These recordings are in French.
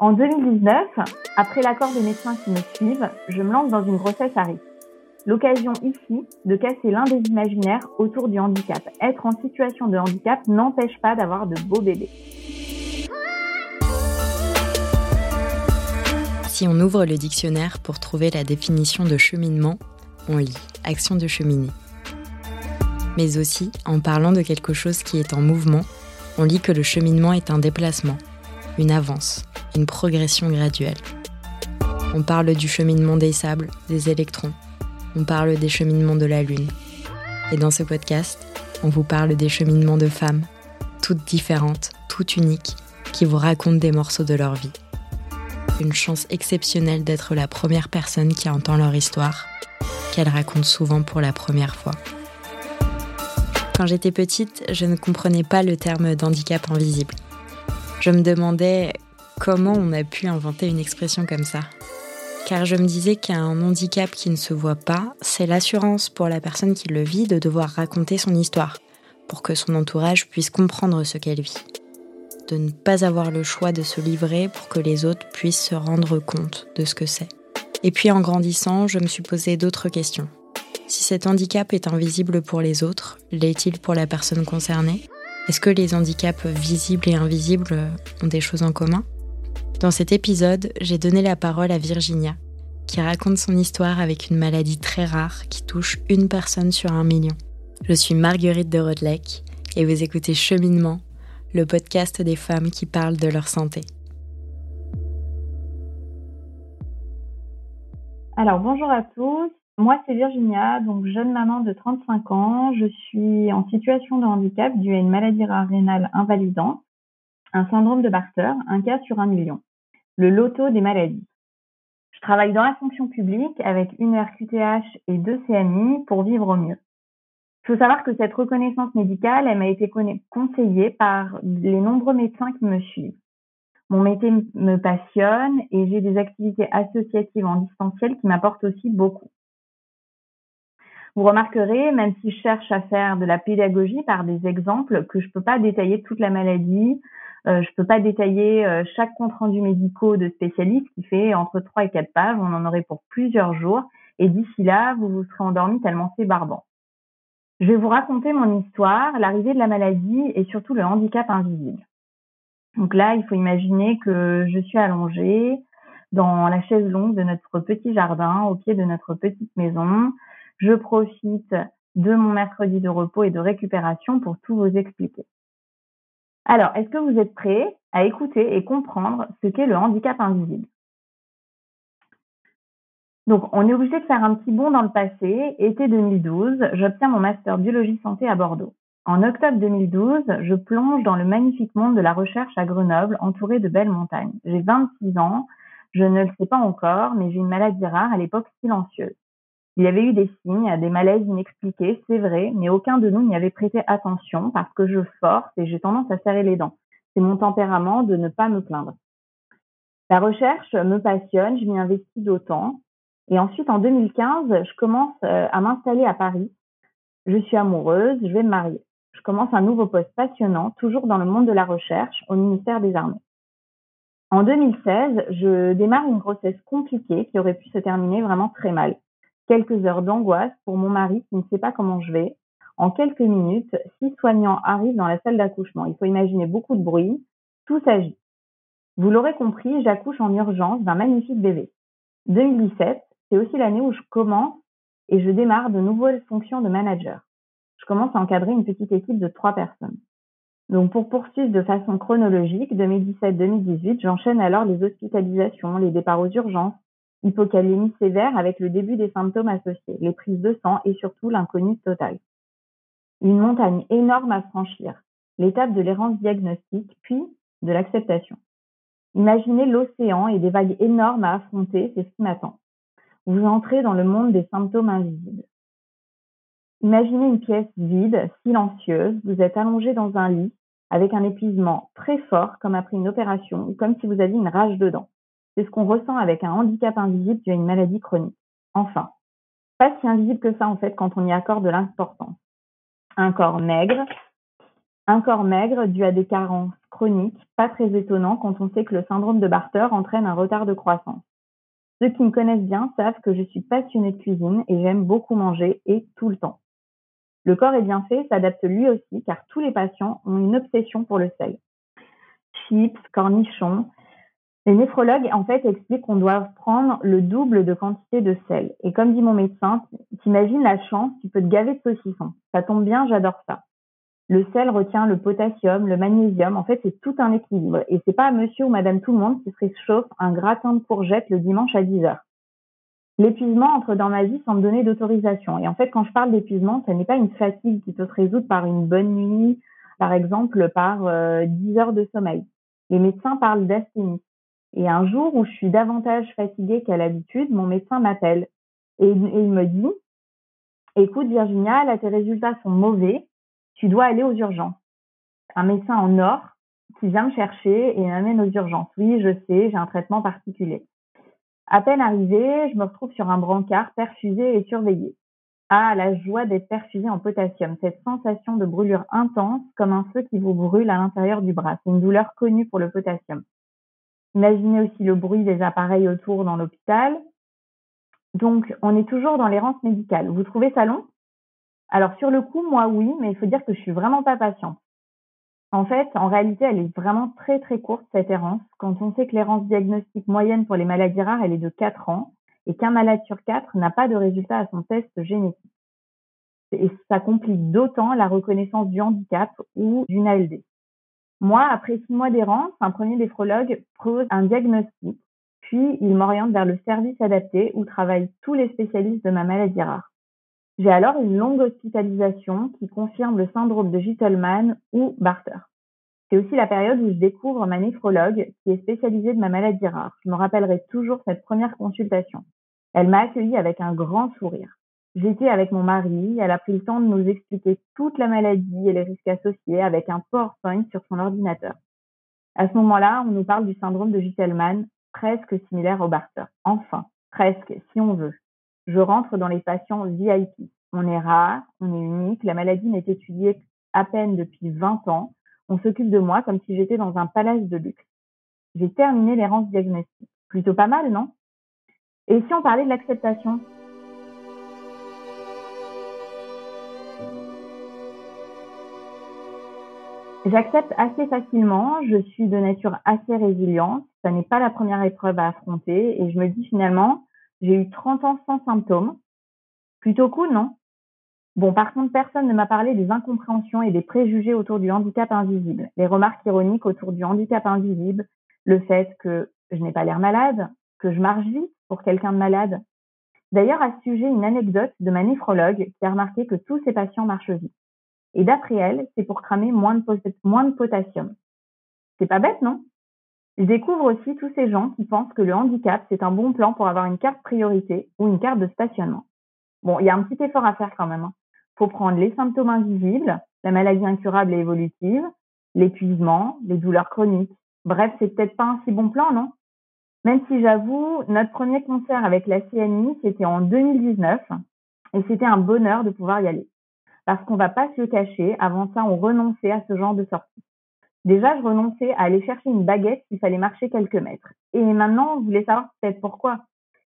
En 2019, après l'accord des médecins qui me suivent, je me lance dans une grossesse à risque. L'occasion ici de casser l'un des imaginaires autour du handicap. Être en situation de handicap n'empêche pas d'avoir de beaux bébés. Si on ouvre le dictionnaire pour trouver la définition de cheminement, on lit action de cheminer. Mais aussi, en parlant de quelque chose qui est en mouvement, on lit que le cheminement est un déplacement, une avance, une progression graduelle. On parle du cheminement des sables, des électrons. On parle des cheminements de la Lune. Et dans ce podcast, on vous parle des cheminements de femmes, toutes différentes, toutes uniques, qui vous racontent des morceaux de leur vie. Une chance exceptionnelle d'être la première personne qui entend leur histoire, qu'elles racontent souvent pour la première fois. Quand j'étais petite, je ne comprenais pas le terme d'handicap invisible. Je me demandais comment on a pu inventer une expression comme ça. Car je me disais qu'un handicap qui ne se voit pas, c'est l'assurance pour la personne qui le vit de devoir raconter son histoire, pour que son entourage puisse comprendre ce qu'elle vit. De ne pas avoir le choix de se livrer pour que les autres puissent se rendre compte de ce que c'est. Et puis en grandissant, je me suis posé d'autres questions. Si cet handicap est invisible pour les autres, l'est-il pour la personne concernée? Est-ce que les handicaps visibles et invisibles ont des choses en commun? Dans cet épisode, j'ai donné la parole à Virginia, qui raconte son histoire avec une maladie très rare qui touche une personne sur un million. Je suis Marguerite de Rodelec et vous écoutez Cheminement, le podcast des femmes qui parlent de leur santé. Alors bonjour à tous, moi, c'est Virginia, donc jeune maman de 35 ans. Je suis en situation de handicap dû à une maladie rénale invalidante, un syndrome de Barter, un cas sur un million, le loto des maladies. Je travaille dans la fonction publique avec une RQTH et deux CMI pour vivre au mieux. Il faut savoir que cette reconnaissance médicale, elle m'a été conseillée par les nombreux médecins qui me suivent. Mon métier me passionne et j'ai des activités associatives en distanciel qui m'apportent aussi beaucoup. Vous remarquerez, même si je cherche à faire de la pédagogie par des exemples, que je ne peux pas détailler toute la maladie, euh, je ne peux pas détailler euh, chaque compte rendu médicaux de spécialistes qui fait entre 3 et 4 pages, on en aurait pour plusieurs jours, et d'ici là, vous vous serez endormi tellement c'est barbant. Je vais vous raconter mon histoire, l'arrivée de la maladie et surtout le handicap invisible. Donc là, il faut imaginer que je suis allongée dans la chaise longue de notre petit jardin, au pied de notre petite maison. Je profite de mon mercredi de repos et de récupération pour tout vous expliquer. Alors, est-ce que vous êtes prêts à écouter et comprendre ce qu'est le handicap invisible? Donc, on est obligé de faire un petit bond dans le passé. Été 2012, j'obtiens mon master biologie santé à Bordeaux. En octobre 2012, je plonge dans le magnifique monde de la recherche à Grenoble, entouré de belles montagnes. J'ai 26 ans, je ne le sais pas encore, mais j'ai une maladie rare à l'époque silencieuse. Il y avait eu des signes, des malaises inexpliqués, c'est vrai, mais aucun de nous n'y avait prêté attention parce que je force et j'ai tendance à serrer les dents. C'est mon tempérament de ne pas me plaindre. La recherche me passionne, je m'y investis d'autant. Et ensuite, en 2015, je commence euh, à m'installer à Paris. Je suis amoureuse, je vais me marier. Je commence un nouveau poste passionnant, toujours dans le monde de la recherche, au ministère des Armées. En 2016, je démarre une grossesse compliquée qui aurait pu se terminer vraiment très mal. Quelques heures d'angoisse pour mon mari qui ne sait pas comment je vais. En quelques minutes, six soignants arrivent dans la salle d'accouchement. Il faut imaginer beaucoup de bruit. Tout s'agit. Vous l'aurez compris, j'accouche en urgence d'un magnifique bébé. 2017, c'est aussi l'année où je commence et je démarre de nouvelles fonctions de manager. Je commence à encadrer une petite équipe de trois personnes. Donc pour poursuivre de façon chronologique, 2017-2018, j'enchaîne alors les hospitalisations, les départs aux urgences, hypocalémie sévère avec le début des symptômes associés, les prises de sang et surtout l'inconnu total. Une montagne énorme à franchir, l'étape de l'errance diagnostique, puis de l'acceptation. Imaginez l'océan et des vagues énormes à affronter, c'est ce qui m'attend. Vous entrez dans le monde des symptômes invisibles. Imaginez une pièce vide, silencieuse, vous êtes allongé dans un lit avec un épuisement très fort comme après une opération ou comme si vous aviez une rage dedans. C'est ce qu'on ressent avec un handicap invisible dû à une maladie chronique. Enfin, pas si invisible que ça en fait quand on y accorde de l'importance. Un corps maigre, un corps maigre dû à des carences chronique, pas très étonnant quand on sait que le syndrome de Barter entraîne un retard de croissance. Ceux qui me connaissent bien savent que je suis passionnée de cuisine et j'aime beaucoup manger et tout le temps. Le corps est bien fait s'adapte lui aussi car tous les patients ont une obsession pour le sel. Chips, cornichons. Les néphrologues, en fait, expliquent qu'on doit prendre le double de quantité de sel. Et comme dit mon médecin, t'imagines la chance, tu peux te gaver de saucisson. Ça tombe bien, j'adore ça. Le sel retient le potassium, le magnésium. En fait, c'est tout un équilibre. Et c'est pas monsieur ou madame tout le monde qui se réchauffe un gratin de courgettes le dimanche à 10 heures. L'épuisement entre dans ma vie sans me donner d'autorisation. Et en fait, quand je parle d'épuisement, ce n'est pas une fatigue qui peut se résoudre par une bonne nuit, par exemple par 10 euh, heures de sommeil. Les médecins parlent d'asthénie. Et un jour où je suis davantage fatiguée qu'à l'habitude, mon médecin m'appelle et, il me dit, écoute Virginia, là tes résultats sont mauvais, tu dois aller aux urgences. Un médecin en or qui vient me chercher et m'amène aux urgences. Oui, je sais, j'ai un traitement particulier. À peine arrivé, je me retrouve sur un brancard perfusé et surveillé. Ah, la joie d'être perfusé en potassium, cette sensation de brûlure intense comme un feu qui vous brûle à l'intérieur du bras. C'est une douleur connue pour le potassium. Imaginez aussi le bruit des appareils autour dans l'hôpital. Donc, on est toujours dans l'errance médicale. Vous trouvez ça long? Alors sur le coup, moi oui, mais il faut dire que je suis vraiment pas patiente. En fait, en réalité, elle est vraiment très très courte cette errance. Quand on sait que l'errance diagnostique moyenne pour les maladies rares, elle est de 4 ans et qu'un malade sur 4 n'a pas de résultat à son test génétique. Et ça complique d'autant la reconnaissance du handicap ou d'une ALD. Moi, après 6 mois d'errance, un premier néphrologue pose un diagnostic, puis il m'oriente vers le service adapté où travaillent tous les spécialistes de ma maladie rare. J'ai alors une longue hospitalisation qui confirme le syndrome de Gittelman ou Barter. C'est aussi la période où je découvre ma néphrologue qui est spécialisée de ma maladie rare. Je me rappellerai toujours cette première consultation. Elle m'a accueillie avec un grand sourire. J'étais avec mon mari, elle a pris le temps de nous expliquer toute la maladie et les risques associés avec un PowerPoint sur son ordinateur. À ce moment-là, on nous parle du syndrome de Gittelman, presque similaire au Barter. Enfin, presque, si on veut je rentre dans les patients VIP. On est rare, on est unique, la maladie n'est étudiée à peine depuis 20 ans. On s'occupe de moi comme si j'étais dans un palace de luxe. J'ai terminé l'errance diagnostique. Plutôt pas mal, non? Et si on parlait de l'acceptation? J'accepte assez facilement, je suis de nature assez résiliente, ça n'est pas la première épreuve à affronter et je me dis finalement, j'ai eu 30 ans sans symptômes. Plutôt cool, non? Bon, par contre, personne ne m'a parlé des incompréhensions et des préjugés autour du handicap invisible, les remarques ironiques autour du handicap invisible, le fait que je n'ai pas l'air malade, que je marche vite pour quelqu'un de malade. D'ailleurs, à ce sujet, une anecdote de ma néphrologue qui a remarqué que tous ses patients marchent vite. Et d'après elle, c'est pour cramer moins de, moins de potassium. C'est pas bête, non? Je découvre aussi tous ces gens qui pensent que le handicap, c'est un bon plan pour avoir une carte priorité ou une carte de stationnement. Bon, il y a un petit effort à faire quand même. Hein. faut prendre les symptômes invisibles, la maladie incurable et évolutive, l'épuisement, les douleurs chroniques. Bref, c'est peut-être pas un si bon plan, non? Même si j'avoue, notre premier concert avec la CNI, c'était en 2019 et c'était un bonheur de pouvoir y aller. Parce qu'on va pas se le cacher, avant ça, on renonçait à ce genre de sortie. Déjà, je renonçais à aller chercher une baguette s'il fallait marcher quelques mètres. Et maintenant, vous voulez savoir peut-être pourquoi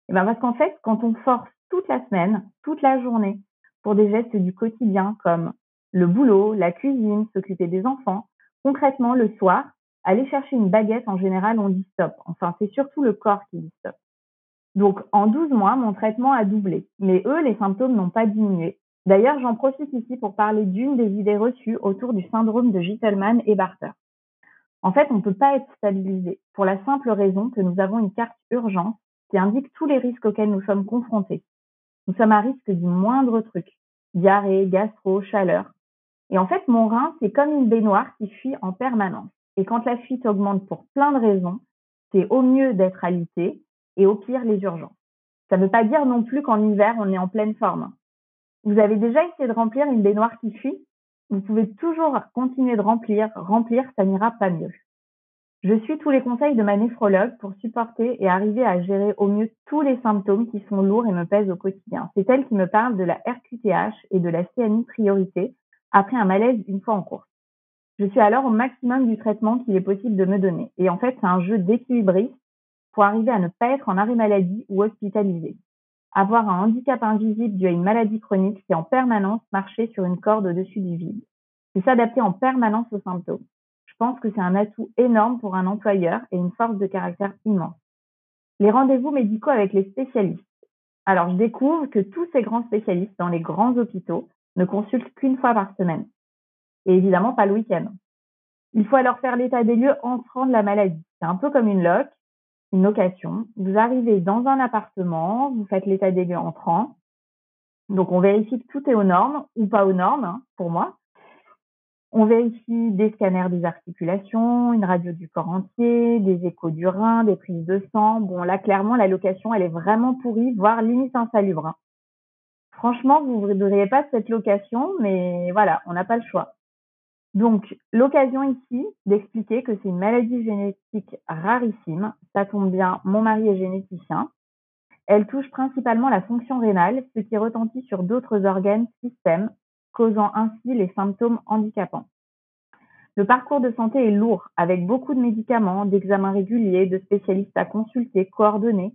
Eh bien, parce qu'en fait, quand on force toute la semaine, toute la journée, pour des gestes du quotidien comme le boulot, la cuisine, s'occuper des enfants, concrètement, le soir, aller chercher une baguette, en général, on dit stop. Enfin, c'est surtout le corps qui dit stop. Donc, en 12 mois, mon traitement a doublé. Mais eux, les symptômes n'ont pas diminué. D'ailleurs, j'en profite ici pour parler d'une des idées reçues autour du syndrome de Gittelman et Barter. En fait, on ne peut pas être stabilisé pour la simple raison que nous avons une carte urgence qui indique tous les risques auxquels nous sommes confrontés. Nous sommes à risque du moindre truc, diarrhée, gastro, chaleur. Et en fait, mon rein, c'est comme une baignoire qui fuit en permanence. Et quand la fuite augmente pour plein de raisons, c'est au mieux d'être alité et au pire les urgences. Ça ne veut pas dire non plus qu'en hiver, on est en pleine forme. Vous avez déjà essayé de remplir une baignoire qui fuit? Vous pouvez toujours continuer de remplir. Remplir, ça n'ira pas mieux. Je suis tous les conseils de ma néphrologue pour supporter et arriver à gérer au mieux tous les symptômes qui sont lourds et me pèsent au quotidien. C'est elle qui me parle de la RQTH et de la CNI priorité après un malaise une fois en course. Je suis alors au maximum du traitement qu'il est possible de me donner. Et en fait, c'est un jeu d'équilibriste pour arriver à ne pas être en arrêt maladie ou hospitalisé. Avoir un handicap invisible dû à une maladie chronique, c'est en permanence marcher sur une corde au-dessus du vide. C'est s'adapter en permanence aux symptômes. Je pense que c'est un atout énorme pour un employeur et une force de caractère immense. Les rendez-vous médicaux avec les spécialistes. Alors, je découvre que tous ces grands spécialistes dans les grands hôpitaux ne consultent qu'une fois par semaine. Et évidemment, pas le week-end. Il faut alors faire l'état des lieux entrant de la maladie. C'est un peu comme une loc, une location. Vous arrivez dans un appartement, vous faites l'état des lieux entrant. Donc, on vérifie que tout est aux normes ou pas aux normes, hein, pour moi. On vérifie des scanners des articulations, une radio du corps entier, des échos du rein, des prises de sang. Bon, là, clairement, la location, elle est vraiment pourrie, voire limite insalubre. Hein. Franchement, vous ne voudriez pas cette location, mais voilà, on n'a pas le choix. Donc, l'occasion ici d'expliquer que c'est une maladie génétique rarissime. Ça tombe bien, mon mari est généticien. Elle touche principalement la fonction rénale, ce qui retentit sur d'autres organes, systèmes, causant ainsi les symptômes handicapants. Le parcours de santé est lourd, avec beaucoup de médicaments, d'examens réguliers, de spécialistes à consulter, coordonner.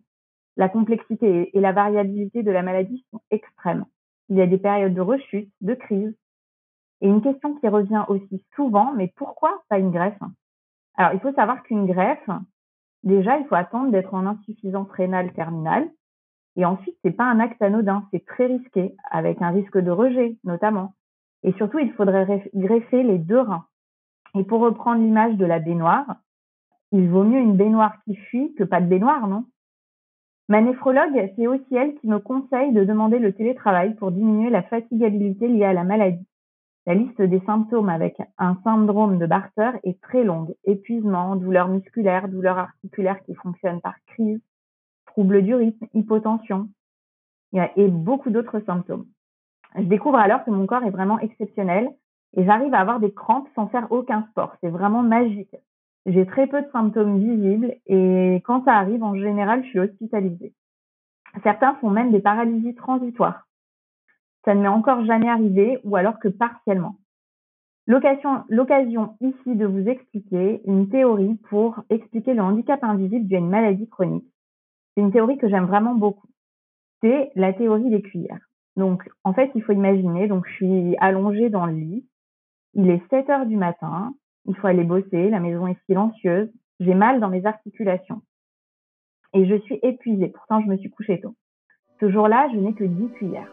La complexité et la variabilité de la maladie sont extrêmes. Il y a des périodes de rechute, de crise. Et une question qui revient aussi souvent, mais pourquoi pas une greffe? Alors, il faut savoir qu'une greffe, déjà, il faut attendre d'être en insuffisance rénale terminale. Et ensuite, c'est pas un acte anodin, c'est très risqué, avec un risque de rejet notamment. Et surtout, il faudrait greffer les deux reins. Et pour reprendre l'image de la baignoire, il vaut mieux une baignoire qui fuit que pas de baignoire, non? Ma néphrologue, c'est aussi elle qui me conseille de demander le télétravail pour diminuer la fatigabilité liée à la maladie. La liste des symptômes avec un syndrome de Barter est très longue. Épuisement, douleurs musculaires, douleurs articulaires qui fonctionnent par crise, troubles du rythme, hypotension et beaucoup d'autres symptômes. Je découvre alors que mon corps est vraiment exceptionnel et j'arrive à avoir des crampes sans faire aucun sport. C'est vraiment magique. J'ai très peu de symptômes visibles et quand ça arrive, en général, je suis hospitalisée. Certains font même des paralysies transitoires. Ça ne m'est encore jamais arrivé ou alors que partiellement. L'occasion ici de vous expliquer une théorie pour expliquer le handicap invisible d'une maladie chronique c'est une théorie que j'aime vraiment beaucoup. C'est la théorie des cuillères. Donc, en fait, il faut imaginer, donc je suis allongée dans le lit, il est 7 heures du matin, il faut aller bosser, la maison est silencieuse, j'ai mal dans mes articulations. Et je suis épuisée, pourtant je me suis couchée tôt. Ce jour-là, je n'ai que 10 cuillères.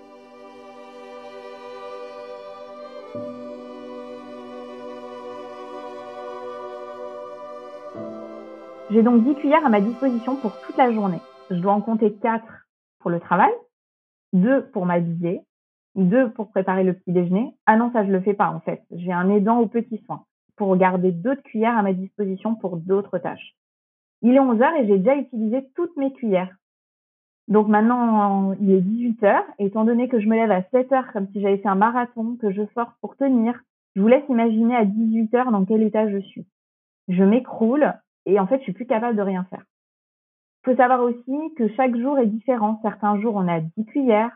J'ai donc 10 cuillères à ma disposition pour toute la journée je dois en compter quatre pour le travail, deux pour m'habiller, deux pour préparer le petit déjeuner. Ah non, ça je le fais pas en fait. J'ai un aidant aux petits soins pour garder d'autres cuillères à ma disposition pour d'autres tâches. Il est 11 heures et j'ai déjà utilisé toutes mes cuillères. Donc maintenant, il est 18 heures. Étant donné que je me lève à 7 heures comme si j'avais fait un marathon, que je force pour tenir, je vous laisse imaginer à 18 heures dans quel état je suis. Je m'écroule et en fait, je suis plus capable de rien faire. Il faut savoir aussi que chaque jour est différent. Certains jours, on a 10 cuillères,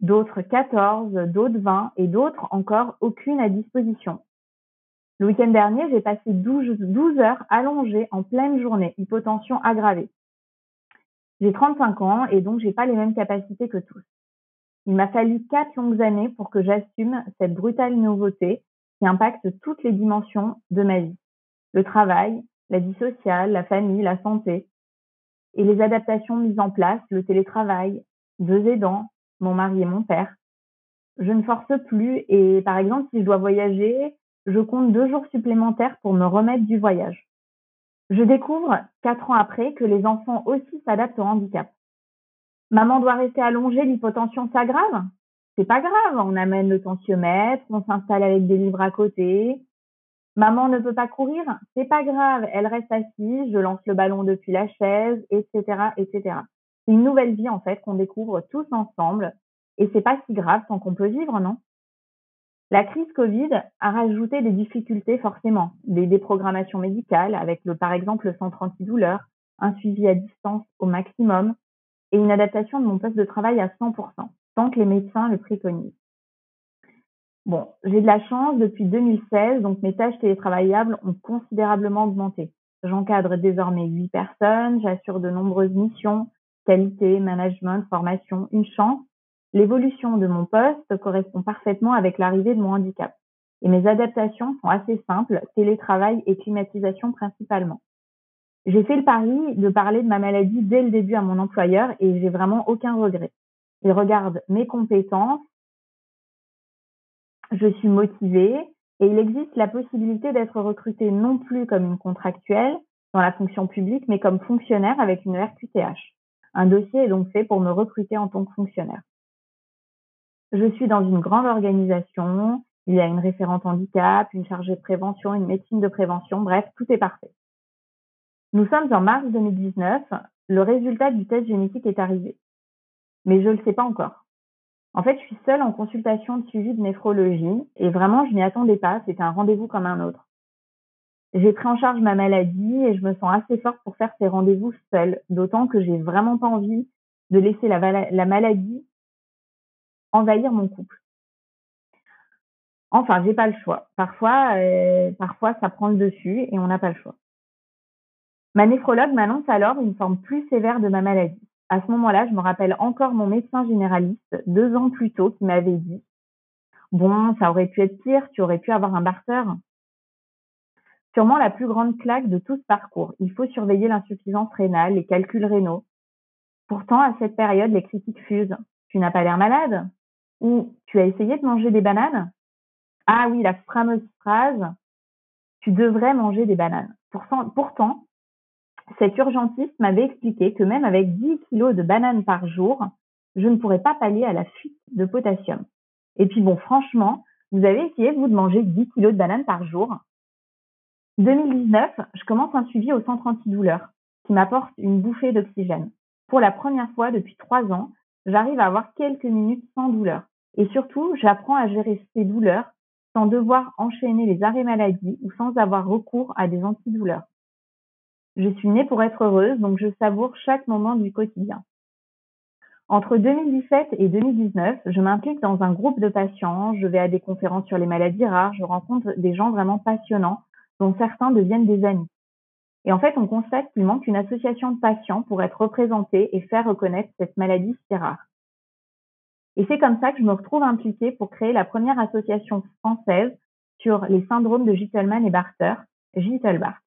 d'autres 14, d'autres 20 et d'autres encore aucune à disposition. Le week-end dernier, j'ai passé 12, 12 heures allongées en pleine journée, hypotension aggravée. J'ai 35 ans et donc j'ai pas les mêmes capacités que tous. Il m'a fallu quatre longues années pour que j'assume cette brutale nouveauté qui impacte toutes les dimensions de ma vie. Le travail, la vie sociale, la famille, la santé et les adaptations mises en place, le télétravail, deux aidants, mon mari et mon père. Je ne force plus et par exemple, si je dois voyager, je compte deux jours supplémentaires pour me remettre du voyage. Je découvre, quatre ans après, que les enfants aussi s'adaptent au handicap. Maman doit rester allongée, l'hypotension s'aggrave? C'est pas grave, on amène le tensiomètre, on s'installe avec des livres à côté, Maman ne peut pas courir, c'est pas grave, elle reste assise, je lance le ballon depuis la chaise, etc., etc. C'est une nouvelle vie en fait qu'on découvre tous ensemble et c'est pas si grave tant qu'on peut vivre, non? La crise Covid a rajouté des difficultés forcément, des déprogrammations médicales avec le par exemple le centre antidouleur, un suivi à distance au maximum et une adaptation de mon poste de travail à 100%, tant que les médecins le préconisent. Bon, j'ai de la chance depuis 2016, donc mes tâches télétravaillables ont considérablement augmenté. J'encadre désormais huit personnes, j'assure de nombreuses missions, qualité, management, formation, une chance. L'évolution de mon poste correspond parfaitement avec l'arrivée de mon handicap. Et mes adaptations sont assez simples, télétravail et climatisation principalement. J'ai fait le pari de parler de ma maladie dès le début à mon employeur et j'ai vraiment aucun regret. Il regarde mes compétences, je suis motivée et il existe la possibilité d'être recrutée non plus comme une contractuelle dans la fonction publique, mais comme fonctionnaire avec une RQTH. Un dossier est donc fait pour me recruter en tant que fonctionnaire. Je suis dans une grande organisation, il y a une référente handicap, une chargée de prévention, une médecine de prévention, bref, tout est parfait. Nous sommes en mars 2019, le résultat du test génétique est arrivé. Mais je ne le sais pas encore. En fait, je suis seule en consultation de suivi de néphrologie et vraiment, je m'y attendais pas. C'était un rendez-vous comme un autre. J'ai pris en charge ma maladie et je me sens assez forte pour faire ces rendez-vous seule, d'autant que j'ai vraiment pas envie de laisser la, la maladie envahir mon couple. Enfin, j'ai pas le choix. Euh, parfois, ça prend le dessus et on n'a pas le choix. Ma néphrologue m'annonce alors une forme plus sévère de ma maladie. À ce moment-là, je me rappelle encore mon médecin généraliste, deux ans plus tôt, qui m'avait dit Bon, ça aurait pu être pire, tu aurais pu avoir un barter. Sûrement la plus grande claque de tout ce parcours. Il faut surveiller l'insuffisance rénale, les calculs rénaux. Pourtant, à cette période, les critiques fusent. Tu n'as pas l'air malade? Ou tu as essayé de manger des bananes? Ah oui, la fameuse phrase Tu devrais manger des bananes. Pourtant, pourtant cet urgentiste m'avait expliqué que même avec 10 kilos de bananes par jour, je ne pourrais pas pallier à la fuite de potassium. Et puis bon, franchement, vous avez essayé, vous, de manger 10 kilos de bananes par jour 2019, je commence un suivi au centre antidouleur qui m'apporte une bouffée d'oxygène. Pour la première fois depuis trois ans, j'arrive à avoir quelques minutes sans douleur. Et surtout, j'apprends à gérer ces douleurs sans devoir enchaîner les arrêts maladie ou sans avoir recours à des antidouleurs. Je suis née pour être heureuse, donc je savoure chaque moment du quotidien. Entre 2017 et 2019, je m'implique dans un groupe de patients, je vais à des conférences sur les maladies rares, je rencontre des gens vraiment passionnants, dont certains deviennent des amis. Et en fait, on constate qu'il manque une association de patients pour être représentés et faire reconnaître cette maladie si rare. Et c'est comme ça que je me retrouve impliquée pour créer la première association française sur les syndromes de Gittelman et Barter, Gittelbart.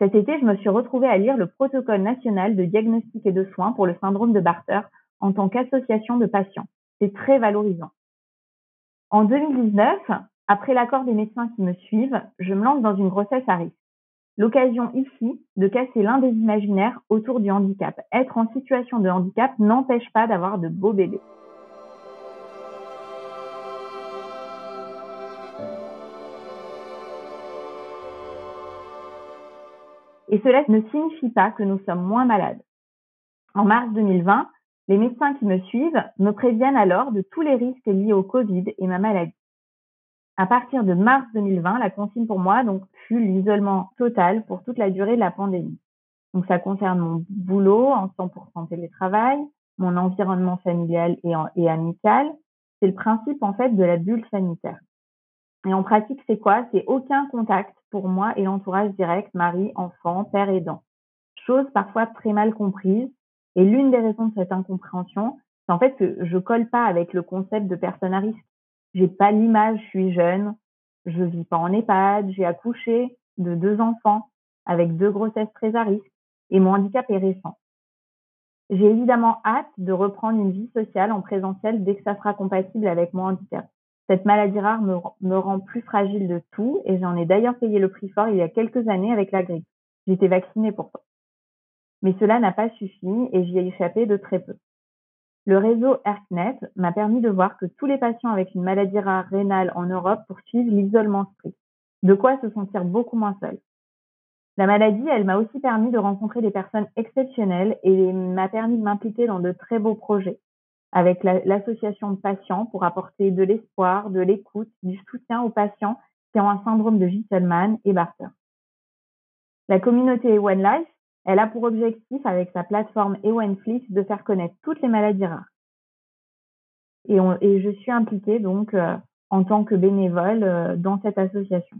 Cet été, je me suis retrouvée à lire le protocole national de diagnostic et de soins pour le syndrome de Barter en tant qu'association de patients. C'est très valorisant. En 2019, après l'accord des médecins qui me suivent, je me lance dans une grossesse à risque. L'occasion ici de casser l'un des imaginaires autour du handicap. Être en situation de handicap n'empêche pas d'avoir de beaux bébés. Et cela ne signifie pas que nous sommes moins malades. En mars 2020, les médecins qui me suivent me préviennent alors de tous les risques liés au Covid et ma maladie. À partir de mars 2020, la consigne pour moi donc fut l'isolement total pour toute la durée de la pandémie. Donc ça concerne mon boulot en 100% télétravail, mon environnement familial et, et amical. C'est le principe en fait de la bulle sanitaire. Et en pratique, c'est quoi? C'est aucun contact pour moi et l'entourage direct, mari, enfant, père aidant. Chose parfois très mal comprise. Et l'une des raisons de cette incompréhension, c'est en fait que je colle pas avec le concept de personne à risque. J'ai pas l'image, je suis jeune, je vis pas en EHPAD, j'ai accouché de deux enfants avec deux grossesses très à risque et mon handicap est récent. J'ai évidemment hâte de reprendre une vie sociale en présentiel dès que ça sera compatible avec mon handicap. Cette maladie rare me, rend plus fragile de tout et j'en ai d'ailleurs payé le prix fort il y a quelques années avec la grippe. J'étais vaccinée pourtant. Mais cela n'a pas suffi et j'y ai échappé de très peu. Le réseau ERCNET m'a permis de voir que tous les patients avec une maladie rare rénale en Europe poursuivent l'isolement strict. De quoi se sentir beaucoup moins seul. La maladie, elle m'a aussi permis de rencontrer des personnes exceptionnelles et m'a permis de m'impliquer dans de très beaux projets avec l'association de patients pour apporter de l'espoir, de l'écoute, du soutien aux patients qui ont un syndrome de Gittelman et Barter. La communauté One Life, elle a pour objectif, avec sa plateforme Ewenflix, de faire connaître toutes les maladies rares. Et, je suis impliquée donc euh, en tant que bénévole euh, dans cette association.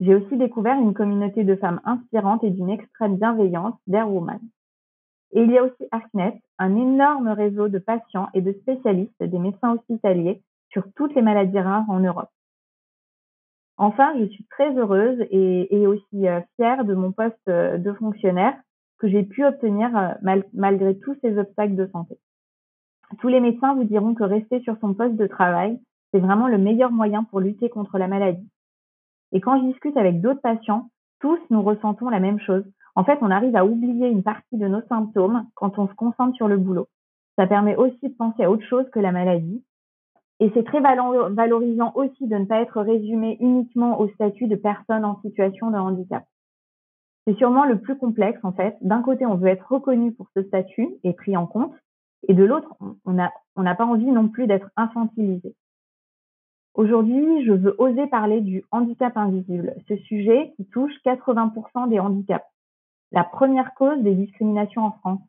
J'ai aussi découvert une communauté de femmes inspirantes et d'une extrême bienveillance d'Air Woman. Et il y a aussi ARCNET, un énorme réseau de patients et de spécialistes des médecins hospitaliers sur toutes les maladies rares en Europe. Enfin, je suis très heureuse et, aussi euh, fière de mon poste euh, de fonctionnaire que j'ai pu obtenir euh, malgré tous ces obstacles de santé. Tous les médecins vous diront que rester sur son poste de travail, c'est vraiment le meilleur moyen pour lutter contre la maladie. Et quand je discute avec d'autres patients, tous nous ressentons la même chose. En fait, on arrive à oublier une partie de nos symptômes quand on se concentre sur le boulot. Ça permet aussi de penser à autre chose que la maladie. Et c'est très valorisant aussi de ne pas être résumé uniquement au statut de personne en situation de handicap. C'est sûrement le plus complexe en fait. D'un côté, on veut être reconnu pour ce statut et pris en compte, et de l'autre, on n'a pas envie non plus d'être infantilisé. Aujourd'hui, je veux oser parler du handicap invisible, ce sujet qui touche 80% des handicaps, la première cause des discriminations en France.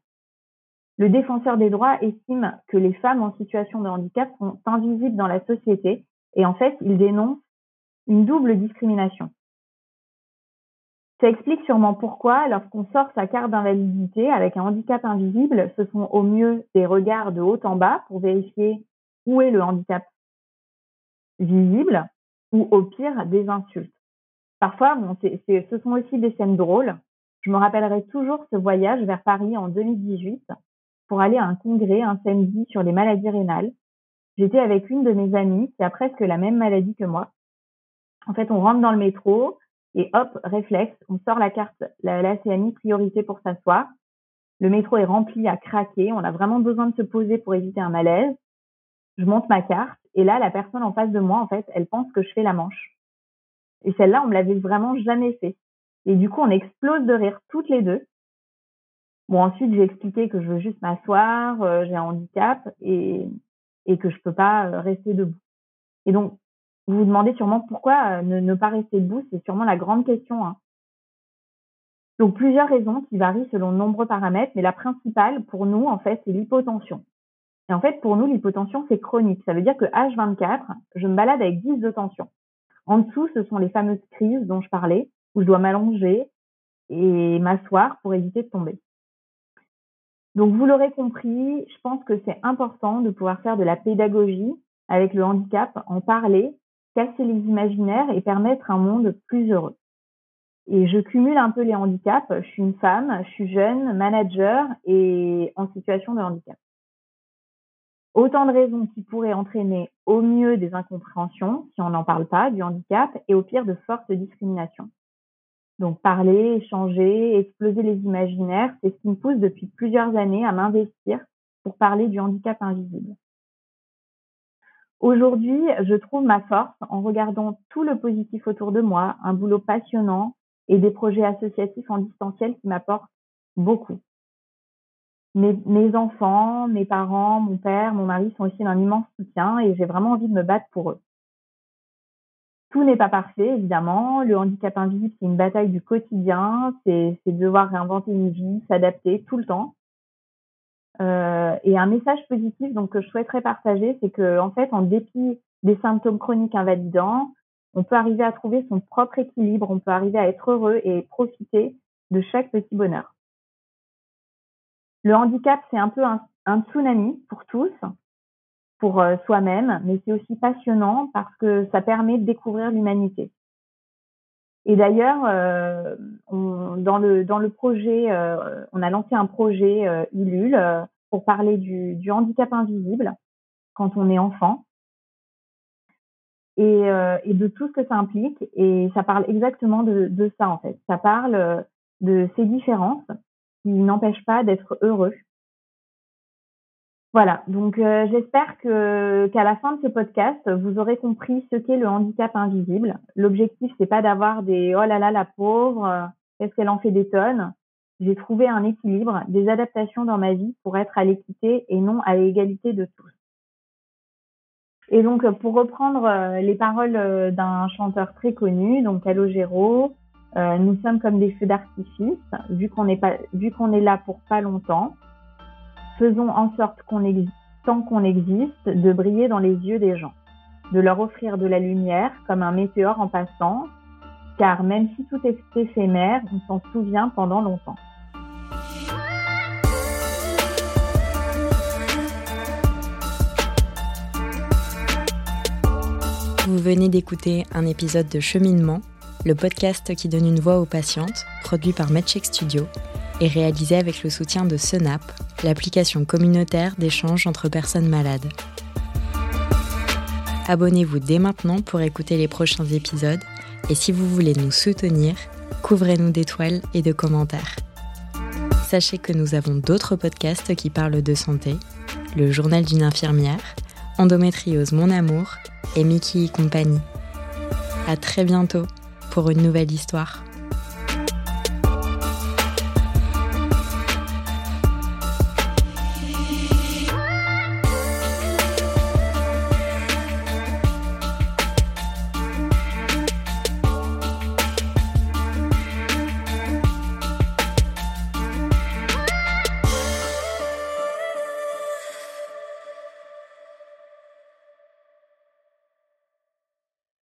Le défenseur des droits estime que les femmes en situation de handicap sont invisibles dans la société et en fait, il dénonce une double discrimination. Ça explique sûrement pourquoi, lorsqu'on sort sa carte d'invalidité avec un handicap invisible, ce sont au mieux des regards de haut en bas pour vérifier où est le handicap visible ou au pire des insultes. Parfois, ce sont aussi des scènes drôles. Je me rappellerai toujours ce voyage vers Paris en 2018 pour aller à un congrès un samedi sur les maladies rénales. J'étais avec une de mes amies qui a presque la même maladie que moi. En fait, on rentre dans le métro et hop, réflexe, on sort la carte, la, CMI priorité pour s'asseoir. Le métro est rempli à craquer. On a vraiment besoin de se poser pour éviter un malaise. Je monte ma carte et là, la personne en face de moi, en fait, elle pense que je fais la manche. Et celle-là, on me l'avait vraiment jamais fait. Et du coup, on explose de rire toutes les deux. Bon, ensuite, j'ai expliqué que je veux juste m'asseoir, euh, j'ai un handicap et, que je peux pas euh, rester debout. Et donc, vous vous demandez sûrement pourquoi euh, ne, ne, pas rester debout, c'est sûrement la grande question. Hein. Donc, plusieurs raisons qui varient selon de nombreux paramètres, mais la principale pour nous, en fait, c'est l'hypotension. Et en fait, pour nous, l'hypotension, c'est chronique. Ça veut dire que H24, je me balade avec 10 de tension. En dessous, ce sont les fameuses crises dont je parlais, où je dois m'allonger et m'asseoir pour éviter de tomber. Donc, vous l'aurez compris, je pense que c'est important de pouvoir faire de la pédagogie avec le handicap, en parler, casser les imaginaires et permettre un monde plus heureux. Et je cumule un peu les handicaps. Je suis une femme, je suis jeune, manager et en situation de handicap. Autant de raisons qui pourraient entraîner au mieux des incompréhensions, si on n'en parle pas, du handicap, et au pire de fortes discriminations. Donc parler, échanger, exploser les imaginaires, c'est ce qui me pousse depuis plusieurs années à m'investir pour parler du handicap invisible. Aujourd'hui, je trouve ma force en regardant tout le positif autour de moi, un boulot passionnant et des projets associatifs en distanciel qui m'apportent beaucoup mes, enfants, mes parents, mon père, mon mari sont aussi d'un immense soutien et j'ai vraiment envie de me battre pour eux. Tout n'est pas parfait, évidemment. Le handicap invisible, c'est une bataille du quotidien. C'est devoir réinventer une vie, s'adapter tout le temps. Euh, et un message positif donc que je souhaiterais partager, c'est que en fait, en dépit des symptômes chroniques invalidants, on peut arriver à trouver son propre équilibre, on peut arriver à être heureux et profiter de chaque petit bonheur. Le handicap, c'est un peu un, tsunami pour tous, pour euh, soi-même, mais c'est aussi passionnant parce que ça permet de découvrir l'humanité. Et d'ailleurs, euh, dans le dans le projet, euh, on a lancé un projet Ulule pour parler du, handicap invisible quand on est enfant et, de tout ce que ça implique. Et ça parle exactement de, de ça en fait. Ça parle de ces différences qui n'empêche pas d'être heureux. Voilà, donc euh, j'espère qu'à la fin de ce podcast, vous aurez compris ce qu'est le handicap invisible. L'objectif, c'est pas d'avoir des oh là là la pauvre, euh, qu'est-ce qu'elle en fait des tonnes? J'ai trouvé un équilibre, des adaptations dans ma vie pour être à l'équité et non à l'égalité de tous. Et donc, pour reprendre euh, les paroles d'un chanteur très connu, donc Calogero, euh, nous sommes comme des feux d'artifice, vu qu'on est, pas, vu qu'on est là pour pas longtemps. Faisons en sorte qu'on existe, tant qu'on existe, de briller dans les yeux des gens. de leur offrir de la lumière comme un météore en passant, car même si tout est éphémère, on s'en souvient pendant longtemps. Vous venez d'écouter un épisode de Cheminement, le podcast qui donne une voix aux patientes, produit par MedCheck Studio et réalisé avec le soutien de Senap, l'application communautaire d'échange entre personnes malades. Abonnez-vous dès maintenant pour écouter les prochains épisodes et si vous voulez nous soutenir, couvrez-nous d'étoiles et de commentaires. Sachez que nous avons d'autres podcasts qui parlent de santé, le journal d'une infirmière, Endométriose Mon Amour et Mickey compagnie. À très bientôt pour une nouvelle histoire.